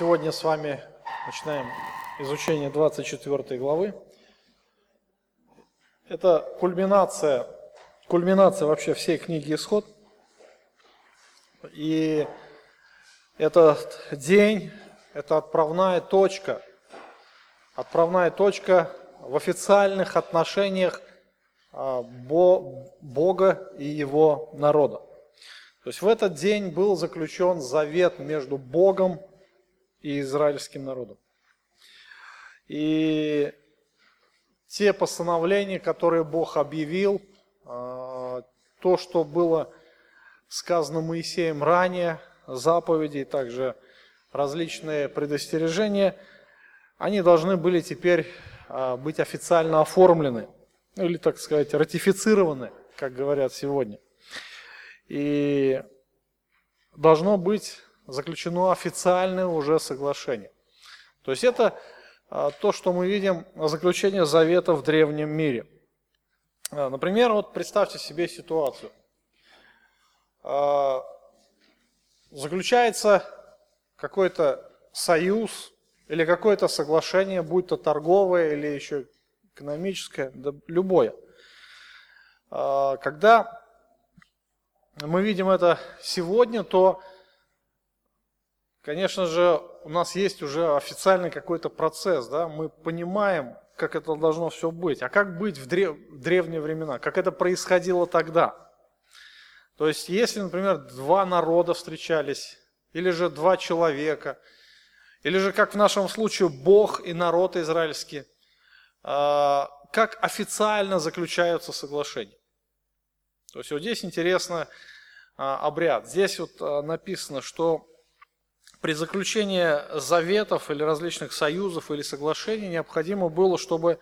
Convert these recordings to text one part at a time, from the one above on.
Сегодня с вами начинаем изучение 24 главы. Это кульминация, кульминация вообще всей книги «Исход». И этот день, это отправная точка, отправная точка в официальных отношениях а, Бога и Его народа. То есть в этот день был заключен завет между Богом и израильским народом. И те постановления, которые Бог объявил, а, то, что было сказано Моисеем ранее, заповеди также различные предостережения, они должны были теперь а, быть официально оформлены, ну, или, так сказать, ратифицированы, как говорят сегодня. И должно быть заключено официальное уже соглашение. То есть это а, то, что мы видим заключение завета в древнем мире. А, например, вот представьте себе ситуацию. А, заключается какой-то союз или какое-то соглашение, будь то торговое или еще экономическое, да любое. Когда мы видим это сегодня, то Конечно же, у нас есть уже официальный какой-то процесс, да, мы понимаем, как это должно все быть. А как быть в, древ... в древние времена? Как это происходило тогда? То есть, если, например, два народа встречались, или же два человека, или же, как в нашем случае, Бог и народ израильский, а, как официально заключаются соглашения. То есть, вот здесь интересно а, обряд. Здесь вот а, написано, что при заключении заветов или различных союзов или соглашений необходимо было, чтобы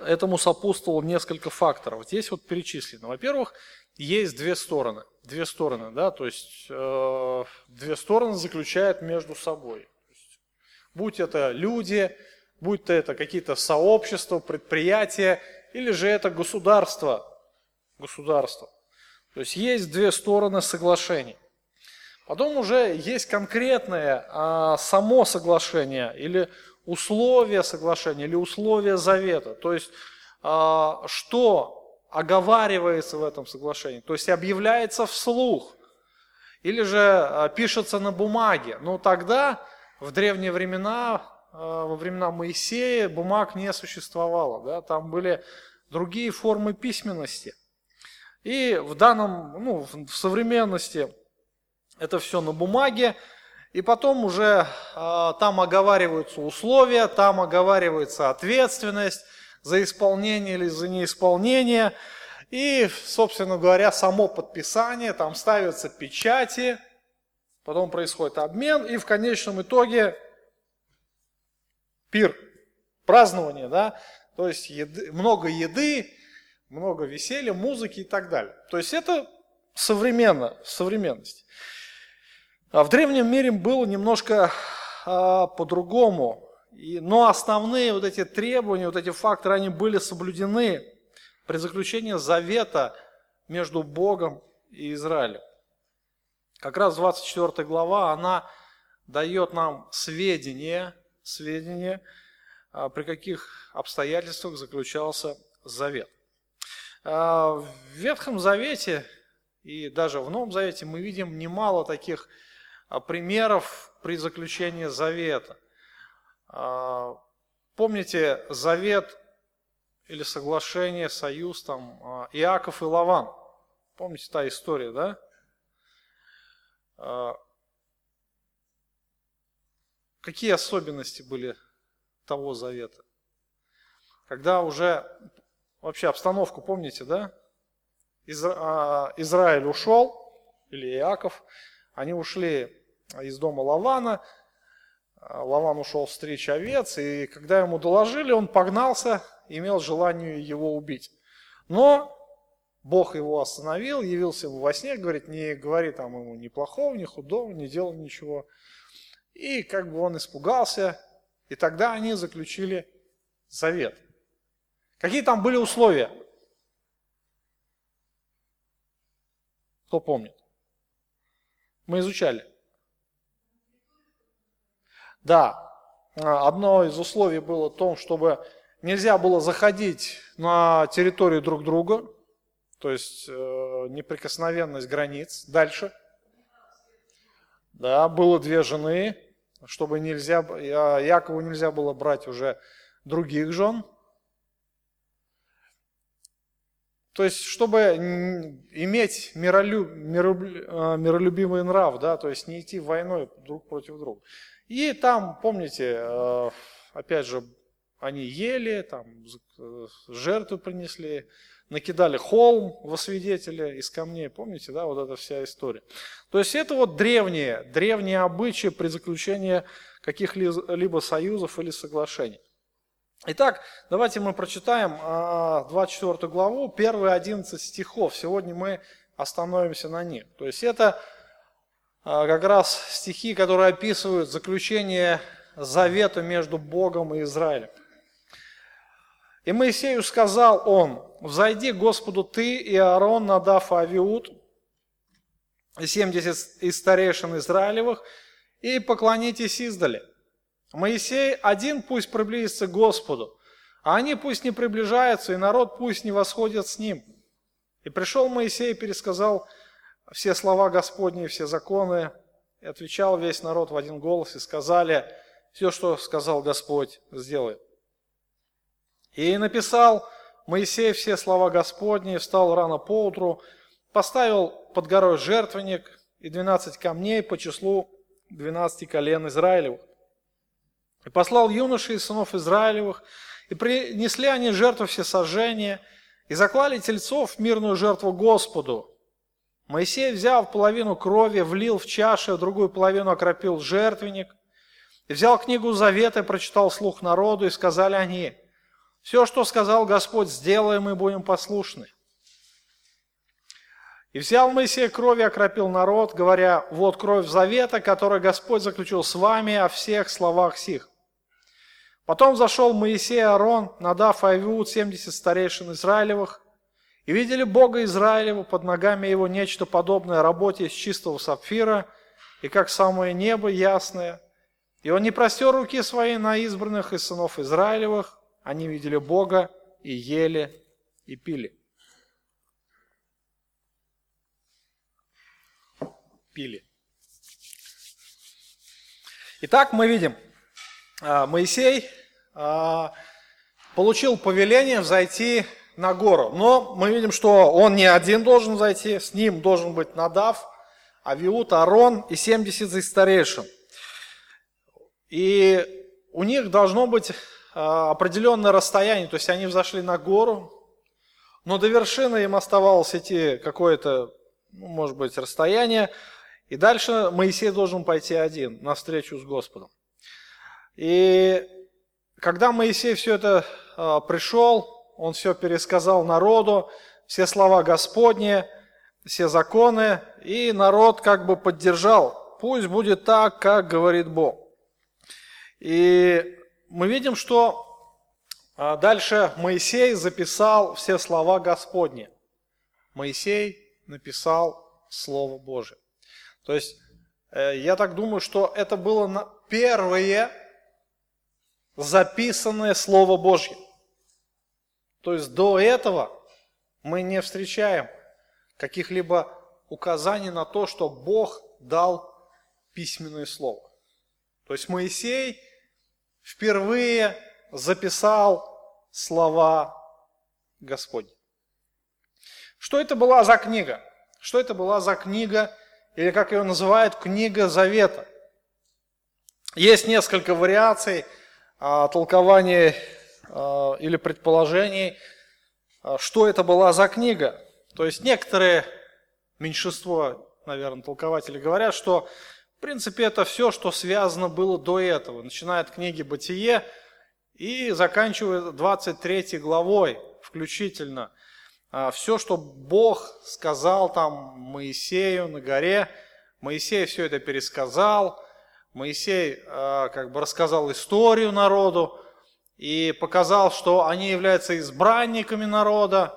этому сопутствовало несколько факторов. Здесь вот перечислено. Во-первых, есть две стороны. Две стороны, да, то есть э, две стороны заключают между собой. Есть, будь это люди, будь то это какие-то сообщества, предприятия, или же это государство. Государство. То есть есть две стороны соглашений. Потом уже есть конкретное а, само соглашение или условия соглашения или условия завета. То есть а, что оговаривается в этом соглашении, то есть объявляется вслух или же а, пишется на бумаге. Но тогда, в древние времена, а, во времена Моисея, бумаг не существовало. Да? Там были другие формы письменности. И в данном, ну, в современности это все на бумаге, и потом уже э, там оговариваются условия, там оговаривается ответственность за исполнение или за неисполнение. И, собственно говоря, само подписание, там ставятся печати, потом происходит обмен, и в конечном итоге пир, празднование, да, то есть еды, много еды, много веселья, музыки и так далее. То есть это современно, современность. А в древнем мире было немножко а, по-другому. Но основные вот эти требования, вот эти факторы, они были соблюдены при заключении завета между Богом и Израилем. Как раз 24 глава, она дает нам сведения, сведения, а, при каких обстоятельствах заключался завет. В Ветхом Завете и даже в Новом Завете мы видим немало таких примеров при заключении завета. А, помните завет или соглашение, союз там а, Иаков и Лаван? Помните та история, да? Какие особенности были того завета? Когда уже, вообще обстановку помните, да? Израиль ушел, или Иаков, они ушли из дома Лавана. Лаван ушел встреч овец, и когда ему доложили, он погнался, имел желание его убить. Но Бог его остановил, явился ему во сне, говорит, не говори там ему ни плохого, ни худого, не делай ничего. И как бы он испугался, и тогда они заключили завет. Какие там были условия? Кто помнит? Мы изучали. Да, одно из условий было в том, чтобы нельзя было заходить на территорию друг друга, то есть э, неприкосновенность границ. Дальше. Да, было две жены, чтобы нельзя, Якову нельзя было брать уже других жен. То есть, чтобы иметь миролюб, а, миролюбимый нрав, да, то есть не идти войной друг против друга. И там, помните, э, опять же, они ели, там э, жертву принесли, накидали холм во свидетеля из камней, помните, да, вот эта вся история. То есть это вот древние, древние обычаи при заключении каких-либо союзов или соглашений. Итак, давайте мы прочитаем 24 а, главу, первые 11 стихов. Сегодня мы остановимся на них. То есть это как раз стихи, которые описывают заключение завета между Богом и Израилем. «И Моисею сказал он, взойди Господу ты и Аарон, Надав и Авиуд, 70 из старейшин Израилевых, и поклонитесь издали. Моисей один пусть приблизится к Господу, а они пусть не приближаются, и народ пусть не восходит с ним. И пришел Моисей и пересказал все слова Господни, все законы, и отвечал весь народ в один голос, и сказали, все, что сказал Господь, сделай. И написал Моисей все слова Господни, встал рано поутру, поставил под горой жертвенник и двенадцать камней по числу двенадцати колен Израилевых. И послал юношей сынов Израилевых, и принесли они жертву всесожжения, и заклали тельцов в мирную жертву Господу. Моисей, взяв половину крови, влил в чашу, а другую половину окропил жертвенник, взял книгу Завета и прочитал слух народу, и сказали они, «Все, что сказал Господь, сделаем и будем послушны». И взял Моисей кровь и окропил народ, говоря, «Вот кровь завета, которую Господь заключил с вами о всех словах сих». Потом зашел Моисей и Аарон, надав Авиуд 70 старейшин Израилевых, и видели Бога Израилева под ногами его нечто подобное работе из чистого сапфира, и как самое небо ясное. И он не простер руки свои на избранных из сынов Израилевых, они видели Бога и ели и пили. Пили. Итак, мы видим, а, Моисей а, получил повеление взойти на гору. Но мы видим, что он не один должен зайти, с ним должен быть Надав, Авиут, Арон и 70 из старейшин. И у них должно быть а, определенное расстояние, то есть они взошли на гору, но до вершины им оставалось идти какое-то, ну, может быть, расстояние, и дальше Моисей должен пойти один на встречу с Господом. И когда Моисей все это э, пришел, он все пересказал народу, все слова Господни, все законы, и народ как бы поддержал, пусть будет так, как говорит Бог. И мы видим, что э, дальше Моисей записал все слова Господни. Моисей написал Слово Божие. То есть, э, я так думаю, что это было первое записанное Слово Божье. То есть до этого мы не встречаем каких-либо указаний на то, что Бог дал письменное слово. То есть Моисей впервые записал слова Господни. Что это была за книга? Что это была за книга, или как ее называют, книга Завета? Есть несколько вариаций – а, толкований а, или предположений, а, что это была за книга. То есть некоторые, меньшинство, наверное, толкователей говорят, что в принципе это все, что связано было до этого, начиная от книги «Бытие» и заканчивая 23 главой включительно. Все, что Бог сказал там Моисею на горе, Моисей все это пересказал – Моисей э, как бы рассказал историю народу и показал, что они являются избранниками народа,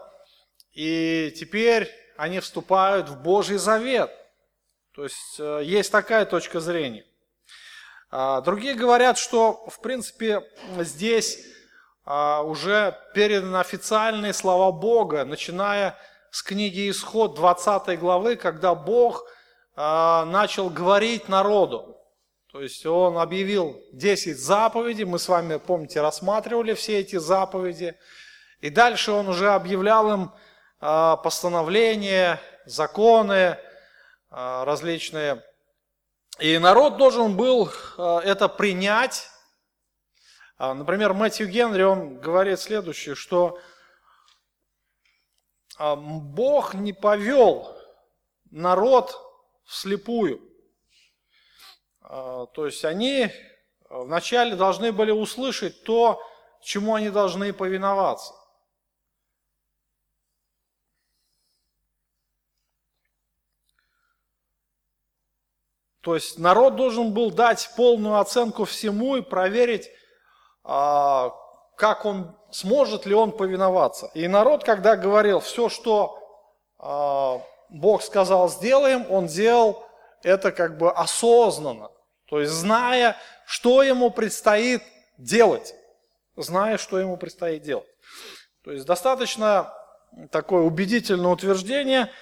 и теперь они вступают в Божий завет. То есть э, есть такая точка зрения. А, другие говорят, что, в принципе, здесь а, уже переданы официальные слова Бога, начиная с книги Исход 20 главы, когда Бог а, начал говорить народу. То есть Он объявил 10 заповедей, мы с вами, помните, рассматривали все эти заповеди. И дальше Он уже объявлял им постановления, законы, различные и народ должен был э, это принять. А, например, Мэтью Генри, он говорит следующее, что а, Бог не повел народ вслепую. А, то есть они вначале должны были услышать то, чему они должны повиноваться. То есть народ должен был дать полную оценку всему и проверить, а, как он, сможет ли он повиноваться. И народ, когда говорил, все, что а, Бог сказал, сделаем, он делал это как бы осознанно. То есть зная, что ему предстоит делать. Зная, что ему предстоит делать. То есть достаточно такое убедительное утверждение –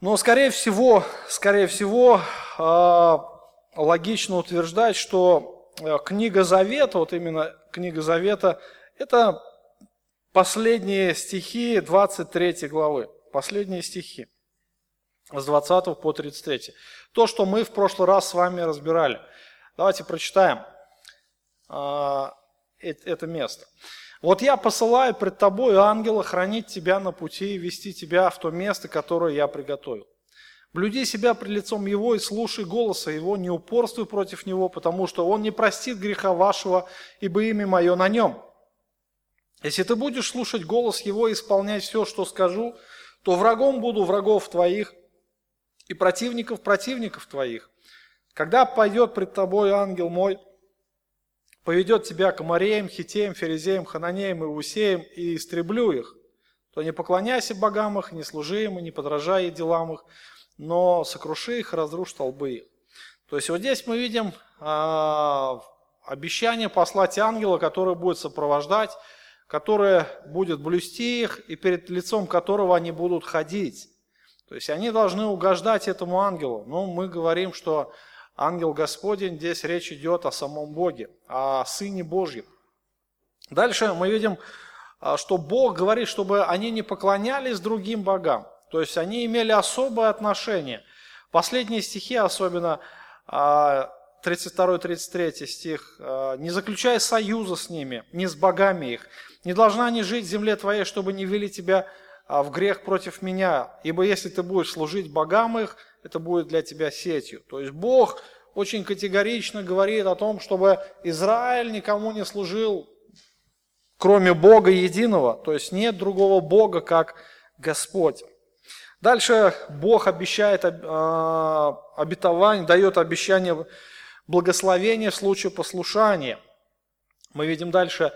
но, скорее всего, скорее всего, а, логично утверждать, что э, книга Завета, вот именно книга Завета, это последние стихи 23 главы, последние стихи с 20 по 33. То, что мы в прошлый раз с вами разбирали. Давайте прочитаем а, это место. Вот я посылаю пред тобой ангела хранить тебя на пути и вести тебя в то место, которое я приготовил. Блюди себя пред лицом Его и слушай голоса Его, не упорствуй против Него, потому что Он не простит греха вашего, ибо имя Мое на Нем. Если ты будешь слушать голос Его и исполнять все, что скажу, то врагом буду врагов твоих и противников противников твоих. Когда пойдет пред тобой ангел мой, поведет тебя к Амареям, Хитеям, Ферезеям, Хананеям и Усеям, и истреблю их, то не поклоняйся богам их, не служи им, и не подражай делам их, но сокруши их, разрушь толбы их. То есть вот здесь мы видим а, обещание послать ангела, который будет сопровождать, который будет блюсти их, и перед лицом которого они будут ходить. То есть они должны угождать этому ангелу. Но ну, мы говорим, что ангел Господень, здесь речь идет о самом Боге, о Сыне Божьем. Дальше мы видим, а, что Бог говорит, чтобы они не поклонялись другим богам. То есть они имели особое отношение. Последние стихи, особенно 32-33 а, стих, а, «Не заключай союза с ними, не с богами их, не должна они жить в земле твоей, чтобы не вели тебя в грех против меня, ибо если ты будешь служить богам их, это будет для тебя сетью. То есть Бог очень категорично говорит о том, чтобы Израиль никому не служил, кроме Бога единого. То есть нет другого Бога, как Господь. Дальше Бог обещает а, обетование, дает обещание благословения в случае послушания. Мы видим дальше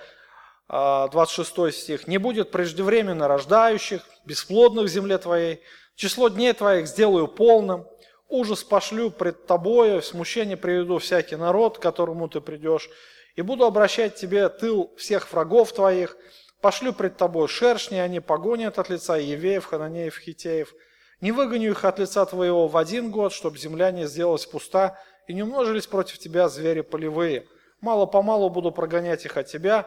26 а, стих. «Не будет преждевременно рождающих, бесплодных в земле твоей, Число дней твоих сделаю полным, ужас пошлю пред тобою, в смущение приведу всякий народ, к которому ты придешь, и буду обращать тебе тыл всех врагов твоих, пошлю пред тобой шершни, они погонят от лица Евеев, Хананеев, Хитеев. Не выгоню их от лица твоего в один год, чтобы земля не сделалась пуста, и не умножились против тебя звери полевые. Мало-помалу буду прогонять их от тебя,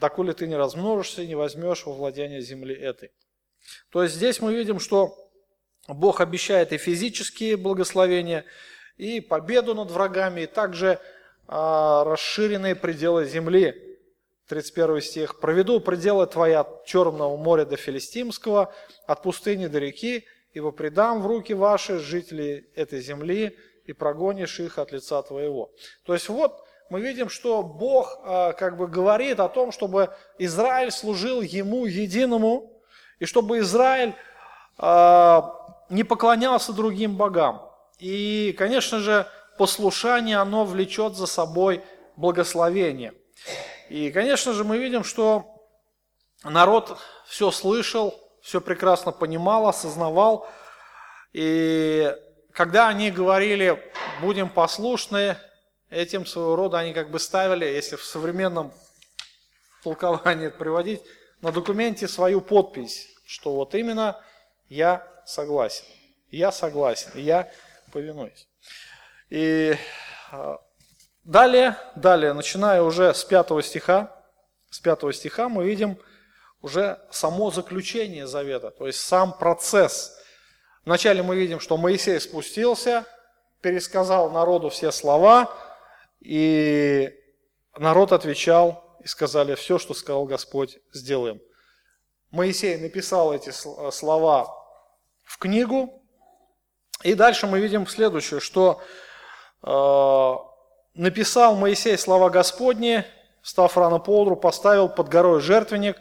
доколе ты не размножишься не возьмешь во владение земли этой. То есть здесь мы видим, что Бог обещает и физические благословения, и победу над врагами, и также а, расширенные пределы земли. 31 стих. «Проведу пределы твои от Черного моря до Филистимского, от пустыни до реки, ибо предам в руки ваши жителей этой земли, и прогонишь их от лица твоего». То есть вот мы видим, что Бог а, как бы говорит о том, чтобы Израиль служил Ему единому, и чтобы Израиль а, не поклонялся другим богам. И, конечно же, послушание, оно влечет за собой благословение. И, конечно же, мы видим, что народ все слышал, все прекрасно понимал, осознавал. И когда они говорили, будем послушны, этим своего рода они как бы ставили, если в современном толковании приводить, на документе свою подпись, что вот именно я согласен, я согласен, я повинуюсь. И а, далее, далее, начиная уже с пятого стиха, с пятого стиха мы видим уже само заключение завета, то есть сам процесс. Вначале мы видим, что Моисей спустился, пересказал народу все слова, и народ отвечал и сказали, все, что сказал Господь, сделаем. Моисей написал эти слова в книгу, и дальше мы видим следующее, что э, написал Моисей слова Господни, став рано поутру, поставил под горой жертвенник,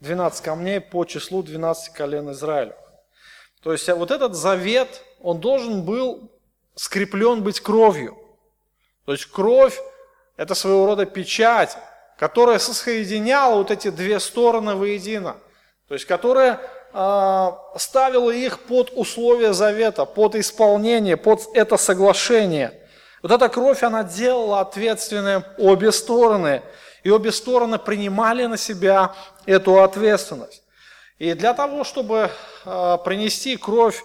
12 камней по числу 12 колен Израиля. То есть вот этот завет, он должен был скреплен быть кровью. То есть кровь – это своего рода печать, которая соединяла вот эти две стороны воедино. То есть которая э, ставила их под условия завета, под исполнение, под это соглашение. Вот эта кровь, она делала ответственные обе стороны. И обе стороны принимали на себя эту ответственность. И для того, чтобы э, принести кровь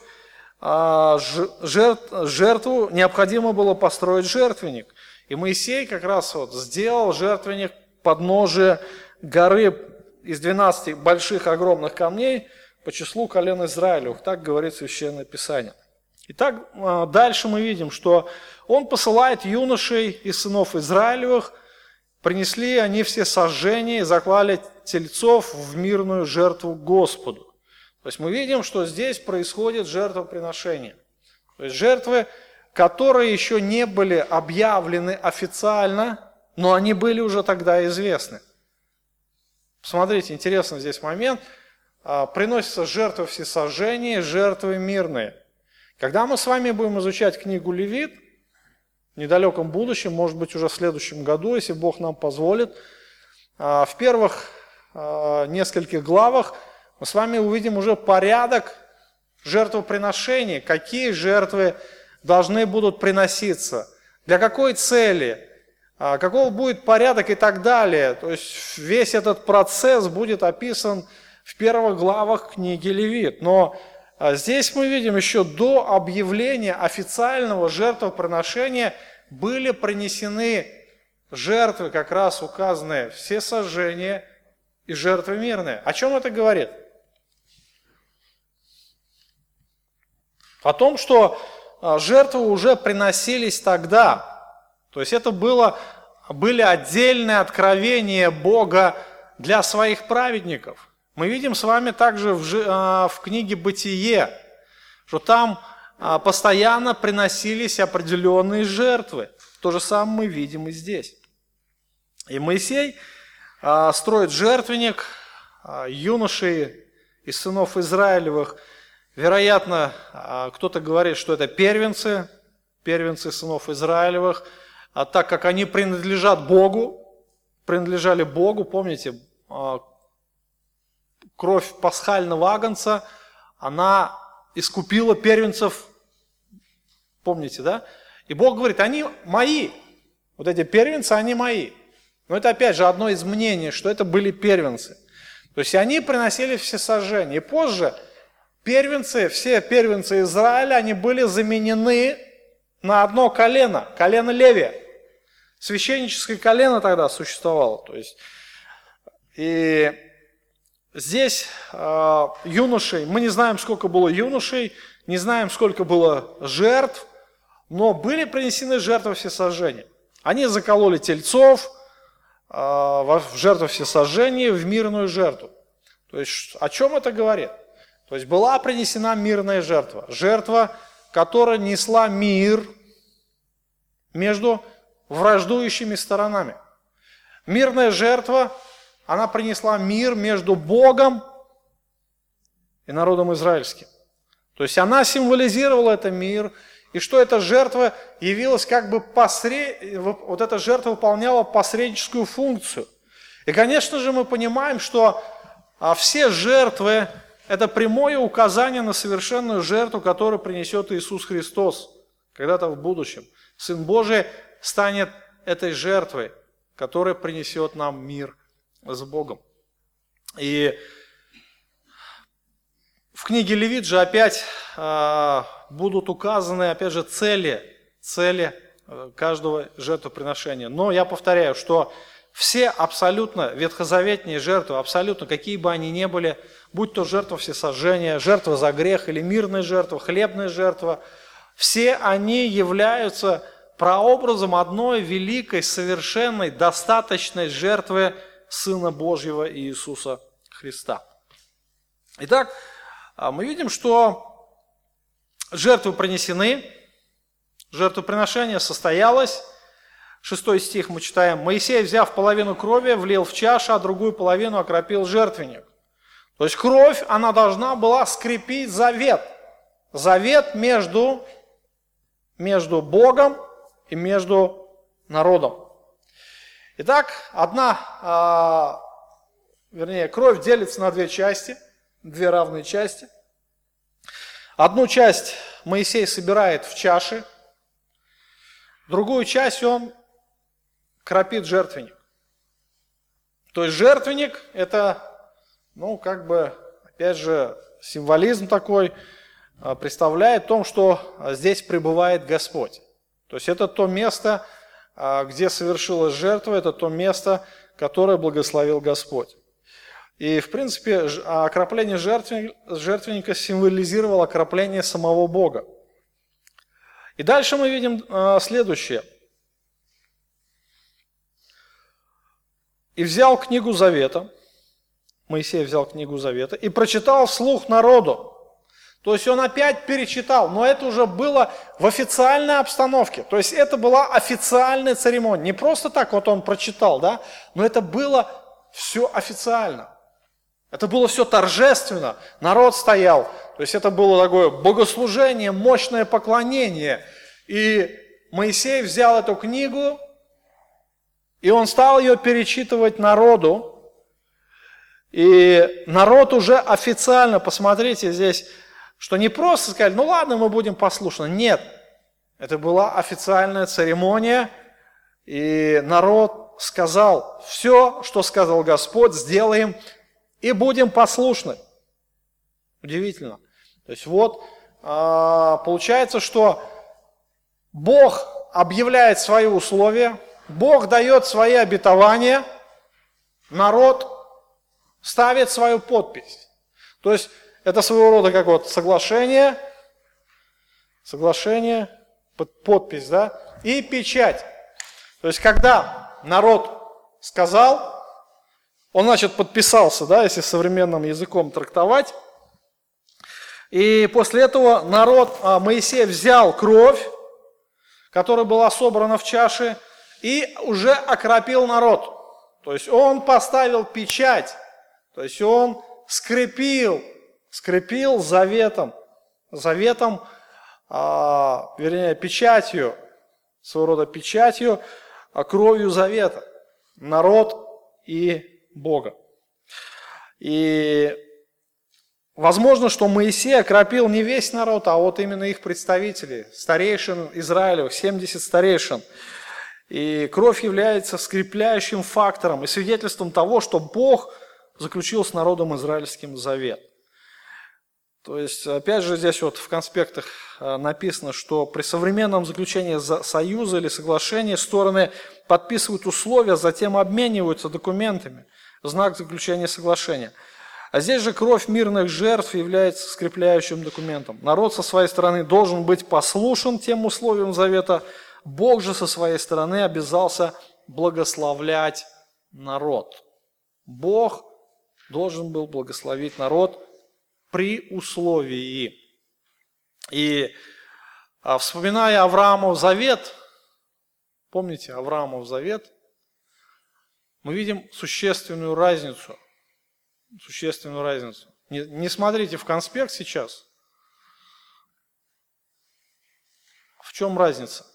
э, жертву, необходимо было построить жертвенник. И Моисей как раз вот сделал жертвенник подножия горы из 12 больших огромных камней по числу колен Израилевых. Так говорит Священное Писание. Итак, э, дальше мы видим, что он посылает юношей и сынов Израилевых – Принесли они все сожжения и заклали тельцов в мирную жертву Господу. То есть мы видим, что здесь происходит жертвоприношение. То есть жертвы, которые еще не были объявлены официально, но они были уже тогда известны. Смотрите, интересный здесь момент. А, приносятся жертвы всесожжения, жертвы мирные. Когда мы с вами будем изучать книгу Левит, в недалеком будущем, может быть уже в следующем году, если Бог нам позволит. А, в первых а, нескольких главах мы с вами увидим уже порядок жертвоприношений, какие жертвы должны будут приноситься, для какой цели, а, каков будет порядок и так далее. То есть весь этот процесс будет описан в первых главах книги Левит. Но а здесь мы видим еще до объявления официального жертвоприношения были принесены жертвы, как раз указанные, все сожжения и жертвы мирные. О чем это говорит? О том, что жертвы уже приносились тогда. То есть это было, были отдельные откровения Бога для своих праведников – мы видим с вами также в, а, в книге «Бытие», что там а, постоянно приносились определенные жертвы. То же самое мы видим и здесь. И Моисей а, строит жертвенник, юношей из сынов Израилевых. Вероятно, кто-то говорит, что это первенцы, первенцы сынов Израилевых, а так как они принадлежат Богу, принадлежали Богу, помните, кровь пасхального агнца, она искупила первенцев, помните, да? И Бог говорит, они мои, вот эти первенцы, они мои. Но это опять же одно из мнений, что это были первенцы. То есть они приносили все сожжения. И позже первенцы, все первенцы Израиля, они были заменены на одно колено, колено Левия. Священническое колено тогда существовало. То есть, и Здесь э, юношей, мы не знаем, сколько было юношей, не знаем, сколько было жертв, но были принесены жертвы всесожжения. Они закололи тельцов э, в жертву всесожжения, в мирную жертву. То есть о чем это говорит? То есть была принесена мирная жертва. Жертва, которая несла мир между враждующими сторонами. Мирная жертва она принесла мир между Богом и народом израильским. То есть она символизировала этот мир, и что эта жертва явилась как бы посред... вот эта жертва выполняла посредническую функцию. И, конечно же, мы понимаем, что а, все жертвы – это прямое указание на совершенную жертву, которую принесет Иисус Христос когда-то в будущем. Сын Божий станет этой жертвой, которая принесет нам мир с Богом. И в книге Левит же опять э, будут указаны, опять же, цели, цели э, каждого жертвоприношения. Но я повторяю, что все абсолютно ветхозаветные жертвы, абсолютно какие бы они ни были, будь то жертва всесожжения, жертва за грех или мирная жертва, хлебная жертва, все они являются прообразом одной великой, совершенной, достаточной жертвы Сына Божьего Иисуса Христа. Итак, а, мы видим, что жертвы принесены, жертвоприношение состоялось. Шестой стих мы читаем. «Моисей, взяв половину крови, влил в чашу, а другую половину окропил жертвенник». То есть кровь, она должна была скрепить завет. Завет между, между Богом и между народом. Итак, одна, а, вернее, кровь делится на две части – две равные части. Одну часть Моисей собирает в чаше, другую часть он кропит жертвенник. То есть жертвенник – это, ну, как бы, опять же, символизм такой, а, представляет о том, что здесь пребывает Господь. То есть это то место, а, где совершилась жертва, это то место, которое благословил Господь. И, в принципе, окропление жертвенника символизировало окропление самого Бога. И дальше мы видим а, следующее. «И взял книгу Завета», Моисей взял книгу Завета, и прочитал вслух народу. То есть он опять перечитал, но это уже было в официальной обстановке. То есть это была официальная церемония. Не просто так вот он прочитал, да, но это было все официально. Это было все торжественно, народ стоял. То есть это было такое богослужение, мощное поклонение. И Моисей взял эту книгу, и он стал ее перечитывать народу. И народ уже официально, посмотрите здесь, что не просто сказали, ну ладно, мы будем послушны. Нет, это была официальная церемония, и народ сказал, все, что сказал Господь, сделаем и будем послушны. Удивительно. То есть вот а, получается, что Бог объявляет свои условия, Бог дает свои обетования, народ ставит свою подпись. То есть это своего рода как вот соглашение, соглашение, подпись, да, и печать. То есть когда народ сказал, он, значит, подписался, да, если современным языком трактовать. И после этого народ, а, Моисей взял кровь, которая была собрана в чаше, и уже окропил народ. То есть он поставил печать, то есть он скрепил, скрепил заветом, заветом, а, вернее, печатью, своего рода печатью, а кровью завета. Народ и Бога. И возможно, что Моисей окропил не весь народ, а вот именно их представители, старейшин Израилевых, 70 старейшин. И кровь является скрепляющим фактором и свидетельством того, что Бог заключил с народом израильским завет. То есть, опять же, здесь вот в конспектах э, написано, что при современном заключении союза или соглашения стороны подписывают условия, затем обмениваются документами знак заключения соглашения. А здесь же кровь мирных жертв является скрепляющим документом. Народ со своей стороны должен быть послушен тем условиям завета. Бог же со своей стороны обязался благословлять народ. Бог должен был благословить народ при условии. И а, вспоминая Авраамов завет, помните Авраамов завет, мы видим существенную разницу. Существенную разницу. Не, не смотрите в конспект сейчас. В чем разница?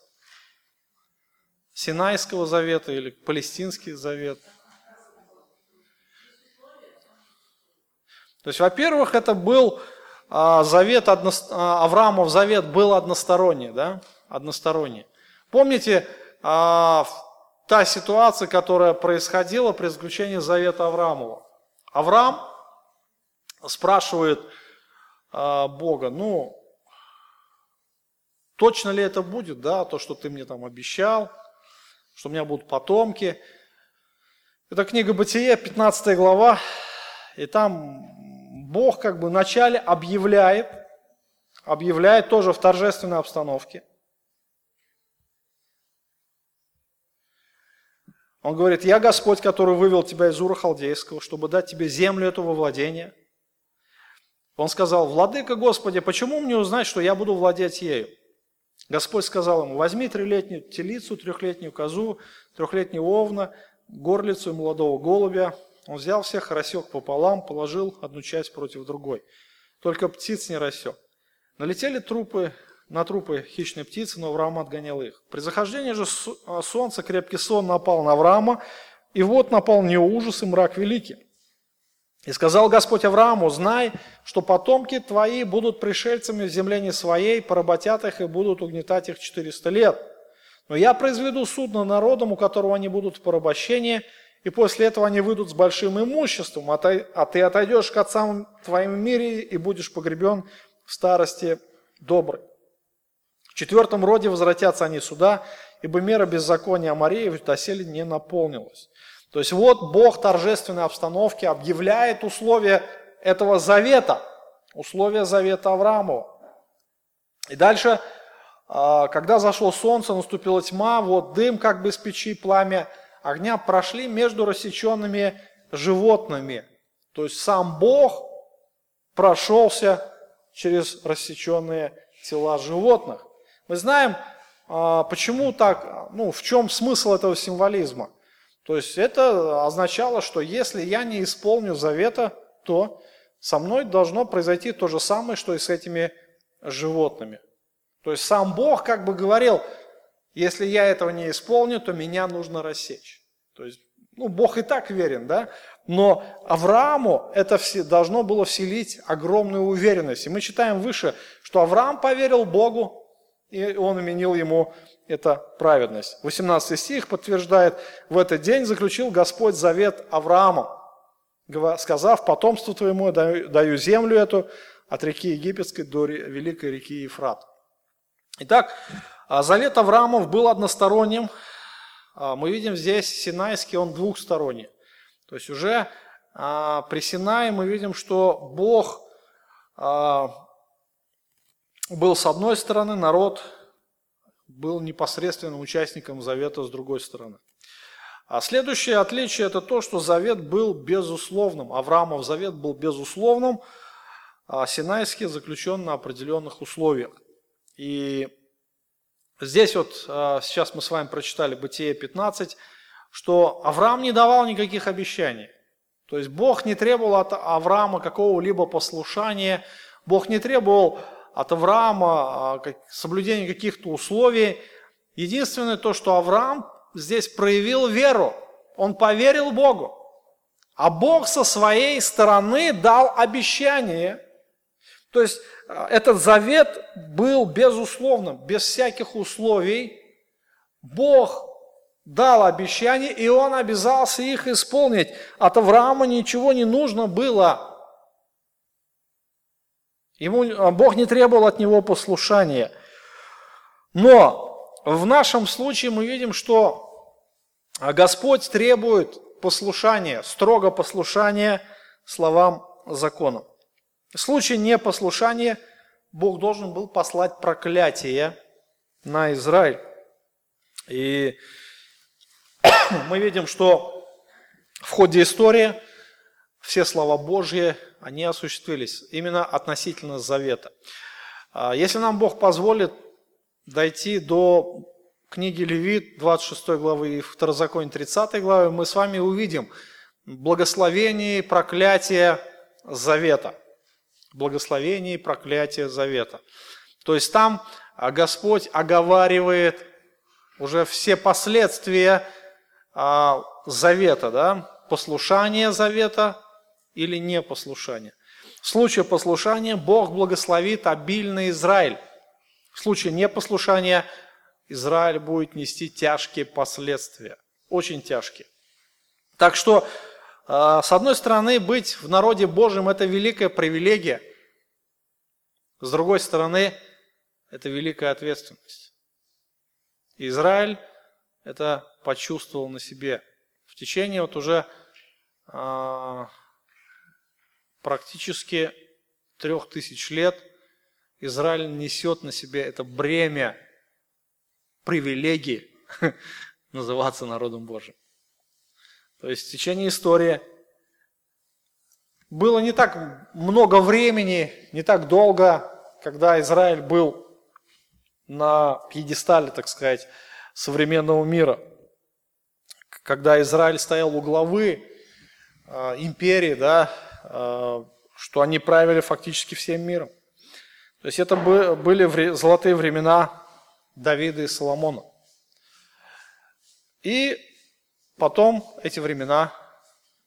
Синайского завета или Палестинский завет? То есть, во-первых, это был а, завет, а, Авраамов завет был односторонний, да, односторонний. Помните, а, та ситуация, которая происходила при заключении завета Авраамова. Авраам спрашивает Бога, ну, точно ли это будет, да, то, что ты мне там обещал, что у меня будут потомки. Это книга Бытия, 15 глава, и там Бог как бы вначале объявляет, объявляет тоже в торжественной обстановке. Он говорит, я Господь, который вывел тебя из Ура Халдейского, чтобы дать тебе землю этого владения. Он сказал, Владыка Господи, почему мне узнать, что я буду владеть ею? Господь сказал ему, возьми трехлетнюю телицу, трехлетнюю козу, трехлетнюю овна, горлицу и молодого голубя. Он взял всех, рассек пополам, положил одну часть против другой. Только птиц не рассек. Налетели трупы на трупы хищной птицы, но Авраам отгонял их. При захождении же солнца крепкий сон напал на Авраама, и вот напал не ужас и мрак великий. И сказал Господь Аврааму, знай, что потомки твои будут пришельцами в земле не своей, поработят их и будут угнетать их 400 лет. Но я произведу суд над народом, у которого они будут в порабощении, и после этого они выйдут с большим имуществом, а ты, а отойдешь к отцам твоим в мире и будешь погребен в старости добрый. В четвертом роде возвратятся они сюда, ибо мера беззакония Амареев доселе не наполнилась. То есть вот Бог в торжественной обстановке объявляет условия этого завета, условия завета Авраамова. И дальше, а, когда зашло солнце, наступила тьма, вот дым как бы из печи, пламя огня прошли между рассеченными животными. То есть сам Бог прошелся через рассеченные тела животных. Мы знаем, а, почему так, ну, в чем смысл этого символизма. То есть это означало, что если я не исполню завета, то со мной должно произойти то же самое, что и с этими животными. То есть сам Бог как бы говорил, если я этого не исполню, то меня нужно рассечь. То есть, ну, Бог и так верен, да? Но Аврааму это все, должно было вселить огромную уверенность. И мы читаем выше, что Авраам поверил Богу, и он именил ему это праведность. 18 стих подтверждает, в этот день заключил Господь завет Авраамом, сказав, потомству твоему даю, даю землю эту от реки Египетской до великой реки Ефрат. Итак, а, завет Авраамов был односторонним. А, мы видим здесь Синайский, он двухсторонний. То есть уже а, при Синае мы видим, что Бог был с одной стороны, народ был непосредственным участником завета с другой стороны. А следующее отличие это то, что завет был безусловным. Авраамов завет был безусловным, а Синайский заключен на определенных условиях. И здесь вот а, сейчас мы с вами прочитали Бытие 15, что Авраам не давал никаких обещаний. То есть Бог не требовал от Авраама какого-либо послушания, Бог не требовал от Авраама а, соблюдение каких-то условий. Единственное то, что Авраам здесь проявил веру. Он поверил Богу. А Бог со своей стороны дал обещание. То есть а, этот завет был безусловным, без всяких условий. Бог дал обещание, и он обязался их исполнить. От Авраама ничего не нужно было. Ему, а, Бог не требовал от него послушания. Но в нашем случае мы видим, что Господь требует послушания, строго послушания словам закона. В случае непослушания Бог должен был послать проклятие на Израиль. И мы видим, что в ходе истории все слова Божьи они осуществились именно относительно завета. А, если нам Бог позволит дойти до книги Левит, 26 главы и Второзаконие 30 главы, мы с вами увидим благословение и проклятие завета. Благословение и проклятие завета. То есть там а, Господь оговаривает уже все последствия а, завета, да, послушание завета, или непослушание. В случае послушания Бог благословит обильно Израиль. В случае непослушания Израиль будет нести тяжкие последствия. очень тяжкие. Так что, а, с одной стороны, быть в народе Божьем – это великая привилегия. С другой стороны, это великая ответственность. Израиль это почувствовал на себе. В течение вот уже а, практически трех тысяч лет Израиль несет на себе это бремя привилегии называться народом Божьим. То есть в течение истории было не так много времени, не так долго, когда Израиль был на пьедестале, так сказать, современного мира. Когда Израиль стоял у главы э, империи, да, что они правили фактически всем миром. То есть это были золотые времена Давида и Соломона. И потом эти времена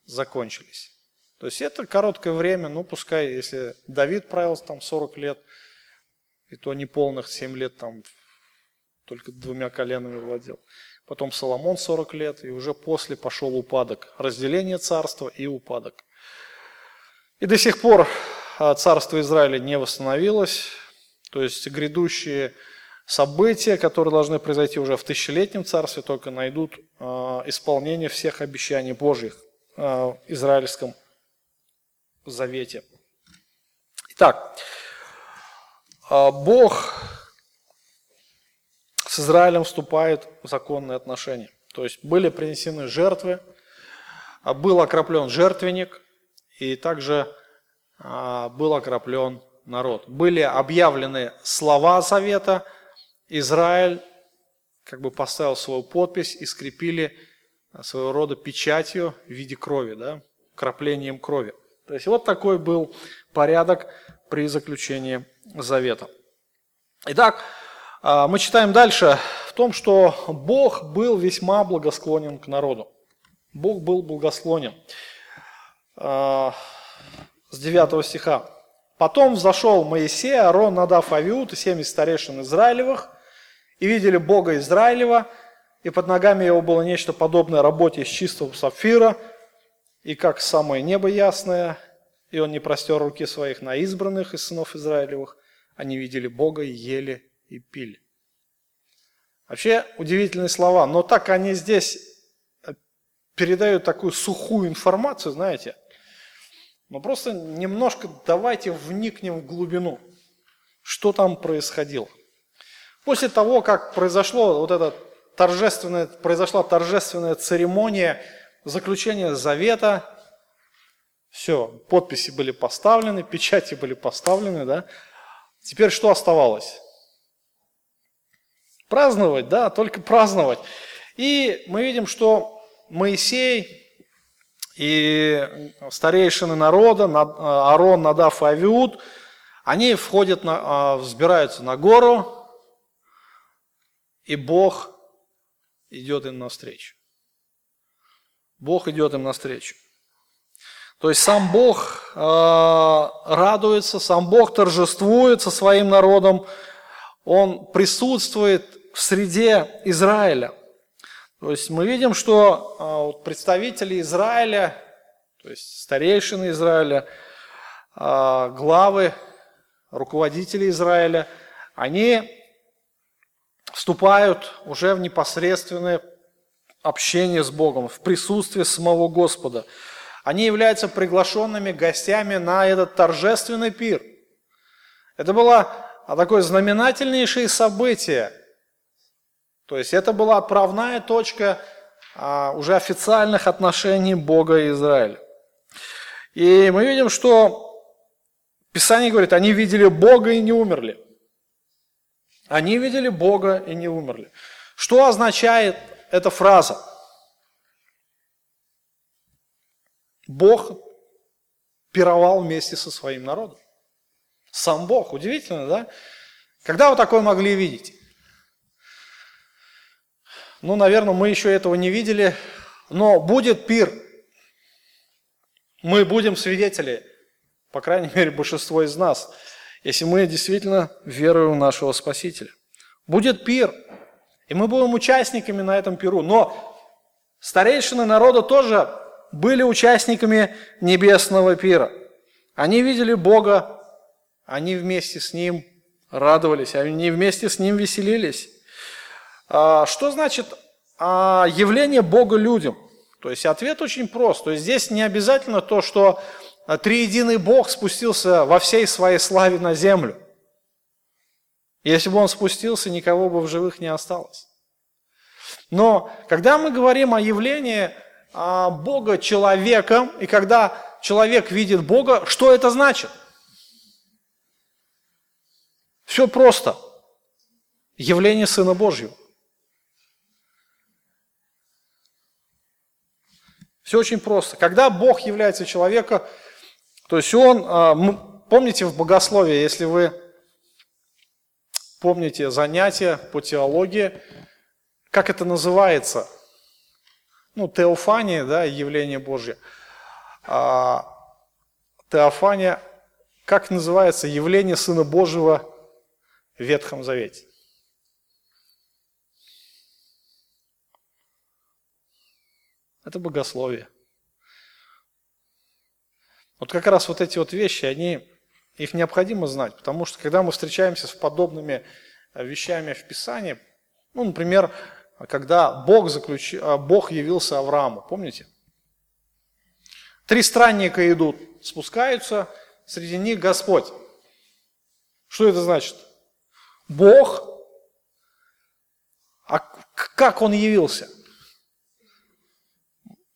закончились. То есть это короткое время, ну пускай, если Давид правил там 40 лет, и то не полных 7 лет там только двумя коленами владел. Потом Соломон 40 лет, и уже после пошел упадок. Разделение царства и упадок. И до сих пор а, царство Израиля не восстановилось. То есть грядущие события, которые должны произойти уже в тысячелетнем царстве, только найдут э, исполнение всех обещаний Божьих э, в израильском завете. Итак, Бог с Израилем вступает в законные отношения. То есть были принесены жертвы, был окроплен жертвенник, и также был окроплен народ. Были объявлены слова завета – Израиль как бы поставил свою подпись и скрепили своего рода печатью в виде крови, да, краплением крови. То есть вот такой был порядок при заключении завета. Итак, а, мы читаем дальше в том, что Бог был весьма благосклонен к народу. Бог был благосклонен. С 9 стиха. «Потом взошел Моисей, Аарон, Надав, Авиуд и 70 старейшин Израилевых, и видели Бога Израилева, и под ногами его было нечто подобное работе из чистого сапфира, и как самое небо ясное, и он не простер руки своих на избранных из сынов Израилевых, они видели Бога и ели и пили. Вообще удивительные слова, но так они здесь э, передают такую сухую информацию, знаете. Но просто немножко давайте вникнем в глубину, что там происходило. После того, как произошло вот это торжественное, произошла торжественная церемония заключения завета, все, подписи были поставлены, печати были поставлены, да. Теперь что оставалось? Праздновать, да, только праздновать. И мы видим, что Моисей и старейшины народа, Арон, Надав и Авиуд, они входят, на, а, взбираются на гору, и Бог идет им навстречу. Бог идет им навстречу. То есть сам Бог э, радуется, сам Бог торжествует со своим народом, Он присутствует в среде Израиля. То есть мы видим, что э, представители Израиля, то есть старейшины Израиля, э, главы, руководители Израиля, они вступают уже в непосредственное общение с Богом, в присутствие самого Господа. Они являются приглашенными гостями на этот торжественный пир. Это было такое знаменательнейшее событие. То есть это была отправная точка а, уже официальных отношений Бога и Израиля. И мы видим, что Писание говорит, они видели Бога и не умерли. Они видели Бога и не умерли. Что означает эта фраза? Бог пировал вместе со своим народом. Сам Бог. Удивительно, да? Когда вы такое могли видеть? Ну, наверное, мы еще этого не видели. Но будет пир. Мы будем свидетели, по крайней мере, большинство из нас – если мы действительно веруем в нашего Спасителя. Будет пир, и мы будем участниками на этом пиру, но Старейшины народа тоже были участниками небесного пира. Они видели Бога, они вместе с Ним радовались, они вместе с Ним веселились. А, что значит а, явление Бога людям? То есть ответ очень прост. То есть здесь не обязательно то, что триединый Бог спустился во всей своей славе на землю. Если бы он спустился, никого бы в живых не осталось. Но когда мы говорим о явлении а, Бога человеком, и когда человек видит Бога, что это значит? Все просто. Явление Сына Божьего. Все очень просто. Когда Бог является человеком, то есть Он, а, помните в богословии, если вы помните занятия по теологии, как это называется? Ну, теофания, да, явление Божье. А, теофания, как называется явление Сына Божьего в Ветхом Завете? Это богословие. Вот как раз вот эти вот вещи, они, их необходимо знать, потому что когда мы встречаемся с подобными э, вещами в Писании, ну, например, когда Бог, заключ... Э, Бог явился Аврааму, помните? Три странника идут, спускаются, среди них Господь. Что это значит? Бог, а как Он явился?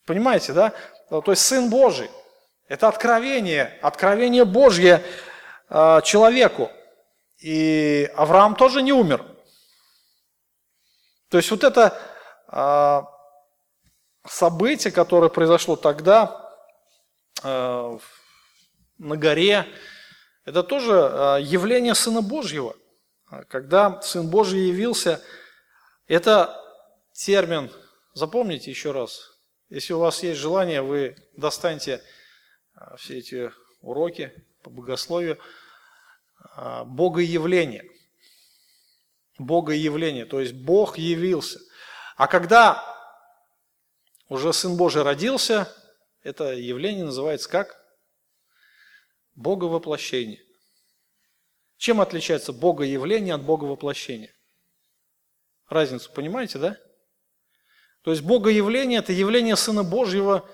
Понимаете, да? То есть Сын Божий. Это откровение, откровение Божье э, человеку. И Авраам тоже не умер. То есть вот это э, событие, которое произошло тогда э, на горе, это тоже явление Сына Божьего. Когда Сын Божий явился, это термин, запомните еще раз, если у вас есть желание, вы достаньте а, все эти уроки по богословию. А, Богоявление. Богоявление, то есть Бог явился. А когда уже Сын Божий родился, это явление называется как? Боговоплощение. Чем отличается Богоявление от Боговоплощения? Разницу понимаете, да? То есть Богоявление – это явление Сына Божьего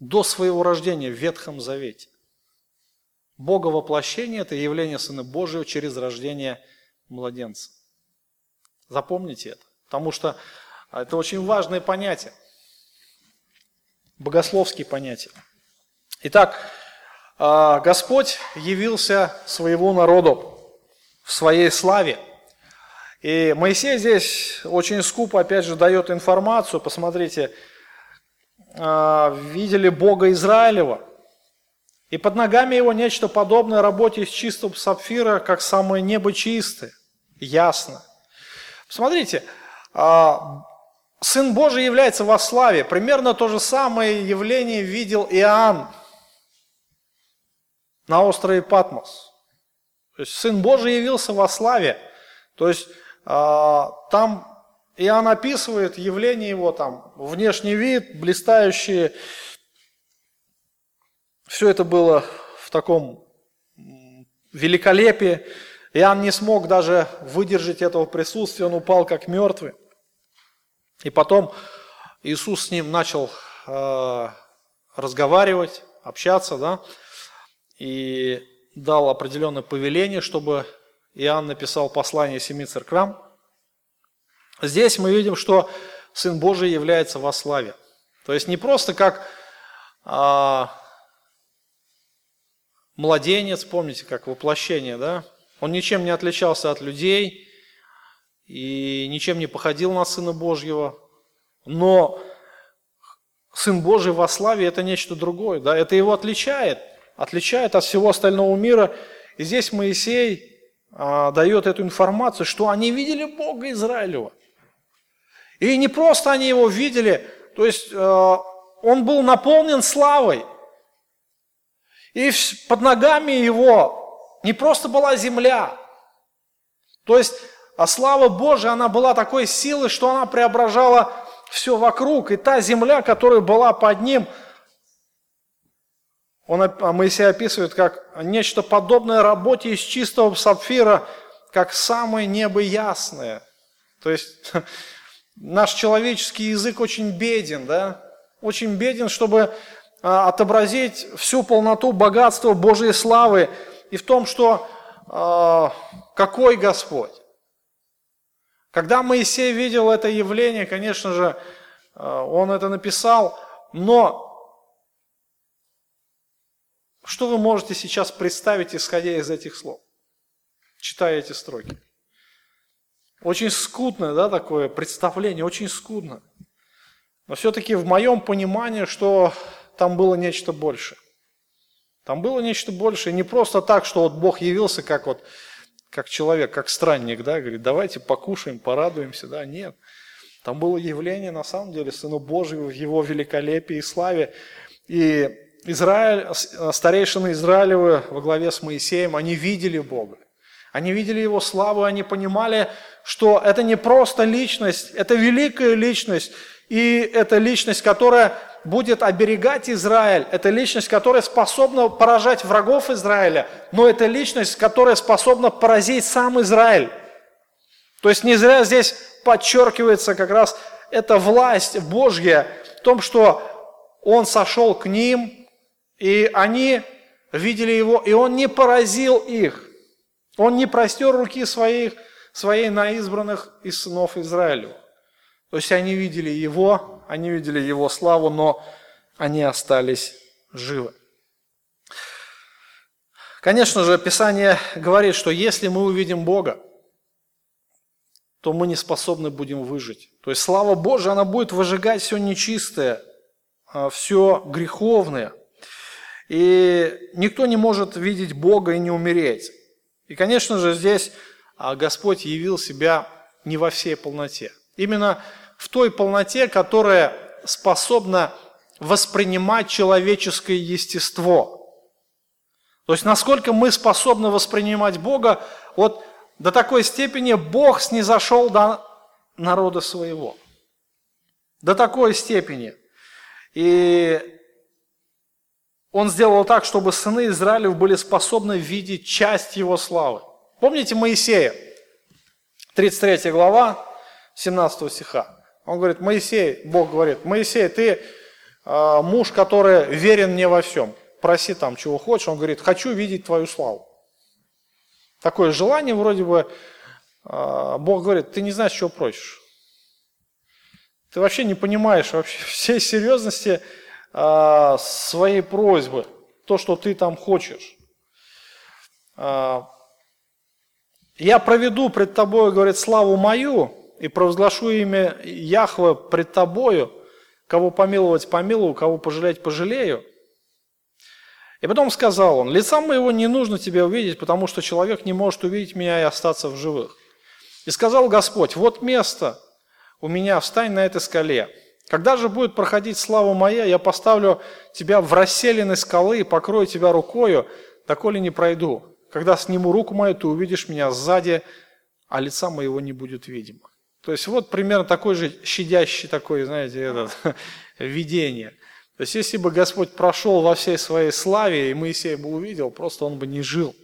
до своего рождения в Ветхом Завете. Боговоплощение – это явление Сына Божьего через рождение младенца. Запомните это, потому что это очень важное понятие, богословские понятия. Итак, а, Господь явился своему народу в своей славе – и Моисей здесь очень скупо, опять же, дает информацию. Посмотрите, а, видели Бога Израилева, и под ногами его нечто подобное работе из чистого сапфира, как самое небо чистое, ясно. Посмотрите, а, Сын Божий является во славе. Примерно то же самое явление видел Иоанн на острове Патмос. То есть Сын Божий явился во славе. То есть там Иоанн описывает явление его, там, внешний вид, блистающие. Все это было в таком великолепии. Иоанн не смог даже выдержать этого присутствия, он упал как мертвый. И потом Иисус с ним начал э, разговаривать, общаться, да, и дал определенное повеление, чтобы Иоанн написал послание семи церквам. Здесь мы видим, что Сын Божий является во славе. То есть не просто как а, младенец, помните, как воплощение, да? Он ничем не отличался от людей и ничем не походил на Сына Божьего. Но Сын Божий во славе – это нечто другое, да? Это его отличает, отличает от всего остального мира. И здесь Моисей дает эту информацию, что они видели Бога Израилева. И не просто они его видели, то есть э, он был наполнен славой. И под ногами его не просто была земля. То есть а слава Божия, она была такой силой, что она преображала все вокруг, и та земля, которая была под ним, он, а Моисей описывает как нечто подобное работе из чистого сапфира, как самое небо ясное. То есть наш человеческий язык очень беден, да? Очень беден, чтобы а, отобразить всю полноту богатства Божьей славы и в том, что а, какой Господь. Когда Моисей видел это явление, конечно же, он это написал, но что вы можете сейчас представить, исходя из этих слов, читая эти строки? Очень скудное, да, такое представление, очень скудно. Но все-таки в моем понимании, что там было нечто большее. Там было нечто большее. Не просто так, что вот Бог явился как вот как человек, как странник, да, говорит, давайте покушаем, порадуемся, да, нет. Там было явление, на самом деле, Сына Божьего в Его великолепии и славе. И Израиль, старейшины Израилевы во главе с Моисеем, они видели Бога. Они видели Его славу, они понимали, что это не просто личность, это великая личность, и это личность, которая будет оберегать Израиль. Это личность, которая способна поражать врагов Израиля, но это личность, которая способна поразить сам Израиль. То есть не зря здесь подчеркивается как раз эта власть Божья в том, что Он сошел к ним, и они видели Его, и Он не поразил их. Он не простер руки своих, своей на избранных из сынов Израилю. То есть они видели Его, они видели Его славу, но они остались живы. Конечно же, Писание говорит, что если мы увидим Бога, то мы не способны будем выжить. То есть слава Божия, она будет выжигать все нечистое, а, все греховное. И никто не может видеть Бога и не умереть. И, конечно же, здесь а, Господь явил себя не во всей полноте. Именно в той полноте, которая способна воспринимать человеческое естество. То есть насколько мы способны воспринимать Бога, вот до такой степени Бог снизошел до народа своего. До такой степени. И он сделал так, чтобы сыны Израилев были способны видеть часть его славы. Помните Моисея? 33 глава, 17 стиха. Он говорит, Моисей, Бог говорит, Моисей, ты э, муж, который верен мне во всем. Проси там, чего хочешь. Он говорит, хочу видеть твою славу. Такое желание вроде бы, э, Бог говорит, ты не знаешь, чего просишь. Ты вообще не понимаешь вообще всей серьезности э, своей просьбы, то, что ты там хочешь. Э, я проведу пред тобой, говорит, славу мою, и провозглашу имя Яхва пред тобою, кого помиловать помилую, кого пожалеть пожалею. И потом сказал он, лица моего не нужно тебе увидеть, потому что человек не может увидеть меня и остаться в живых. И сказал Господь, вот место у меня, встань на этой скале. Когда же будет проходить слава моя, я поставлю тебя в расселенной скалы и покрою тебя рукою, доколе не пройду. Когда сниму руку мою, ты увидишь меня сзади, а лица моего не будет видимо. То есть вот примерно такой же щадящий такой, знаете, этот, видение. То есть если бы Господь прошел во всей своей славе, и Моисей бы увидел, просто он бы не жил.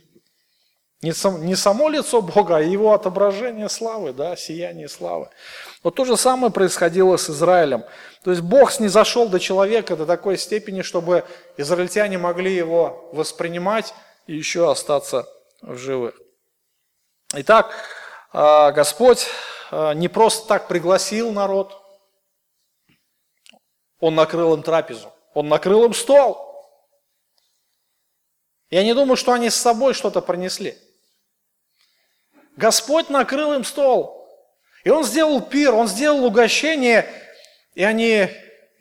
Не, сам, не само лицо Бога, а его отображение славы, да, сияние славы. Вот то же самое происходило с Израилем. То есть Бог снизошел до человека до такой степени, чтобы израильтяне могли его воспринимать и еще остаться в живых. Итак, а, Господь Э, не просто так пригласил народ, он накрыл им трапезу, он накрыл им стол. Я не думаю, что они с собой что-то принесли. Господь накрыл им стол. И он сделал пир, он сделал угощение, и они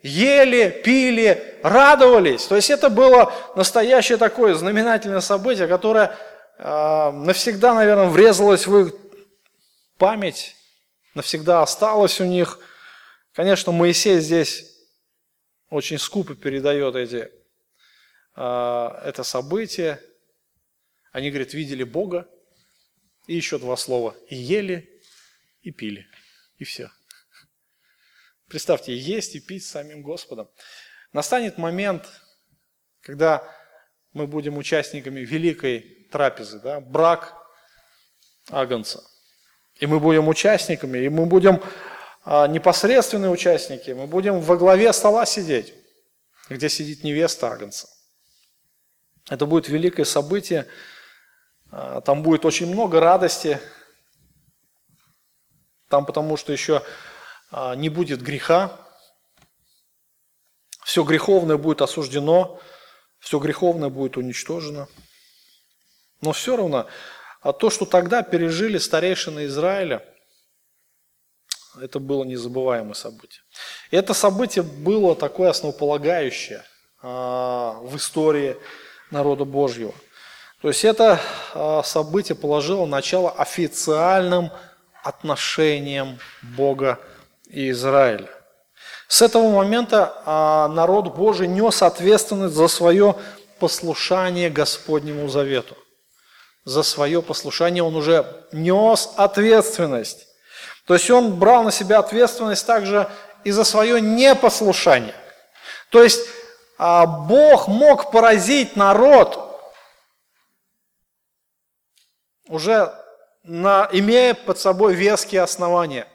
ели, пили, радовались. То есть это было настоящее такое знаменательное событие, которое э, навсегда, наверное, врезалось в их память навсегда осталось у них. Конечно, Моисей здесь очень скупо передает эти, а, это событие. Они, говорят, видели Бога. И еще два слова. И ели, и пили. И все. Представьте, есть и пить с самим Господом. Настанет момент, когда мы будем участниками великой трапезы, да, брак Агнца. И мы будем участниками, и мы будем а, непосредственные участники, мы будем во главе стола сидеть, где сидит невеста Агнца. Это будет великое событие, там будет очень много радости, там потому что еще а, не будет греха, все греховное будет осуждено, все греховное будет уничтожено. Но все равно, а то, что тогда пережили старейшины Израиля, это было незабываемое событие. И это событие было такое основополагающее а, в истории народа Божьего. То есть это а, событие положило начало официальным отношениям Бога и Израиля. С этого момента а, народ Божий нес ответственность за свое послушание Господнему завету. За свое послушание он уже нес ответственность. То есть он брал на себя ответственность также и за свое непослушание. То есть а, Бог мог поразить народ уже на, имея под собой веские основания.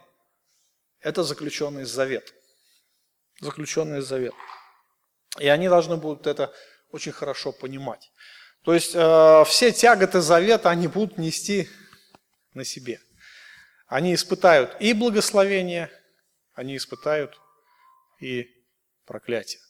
Это заключенный завет заключенный завет. И они должны будут это очень хорошо понимать. То есть э, все тяготы завета они будут нести на себе. Они испытают и благословение, они испытают и проклятие.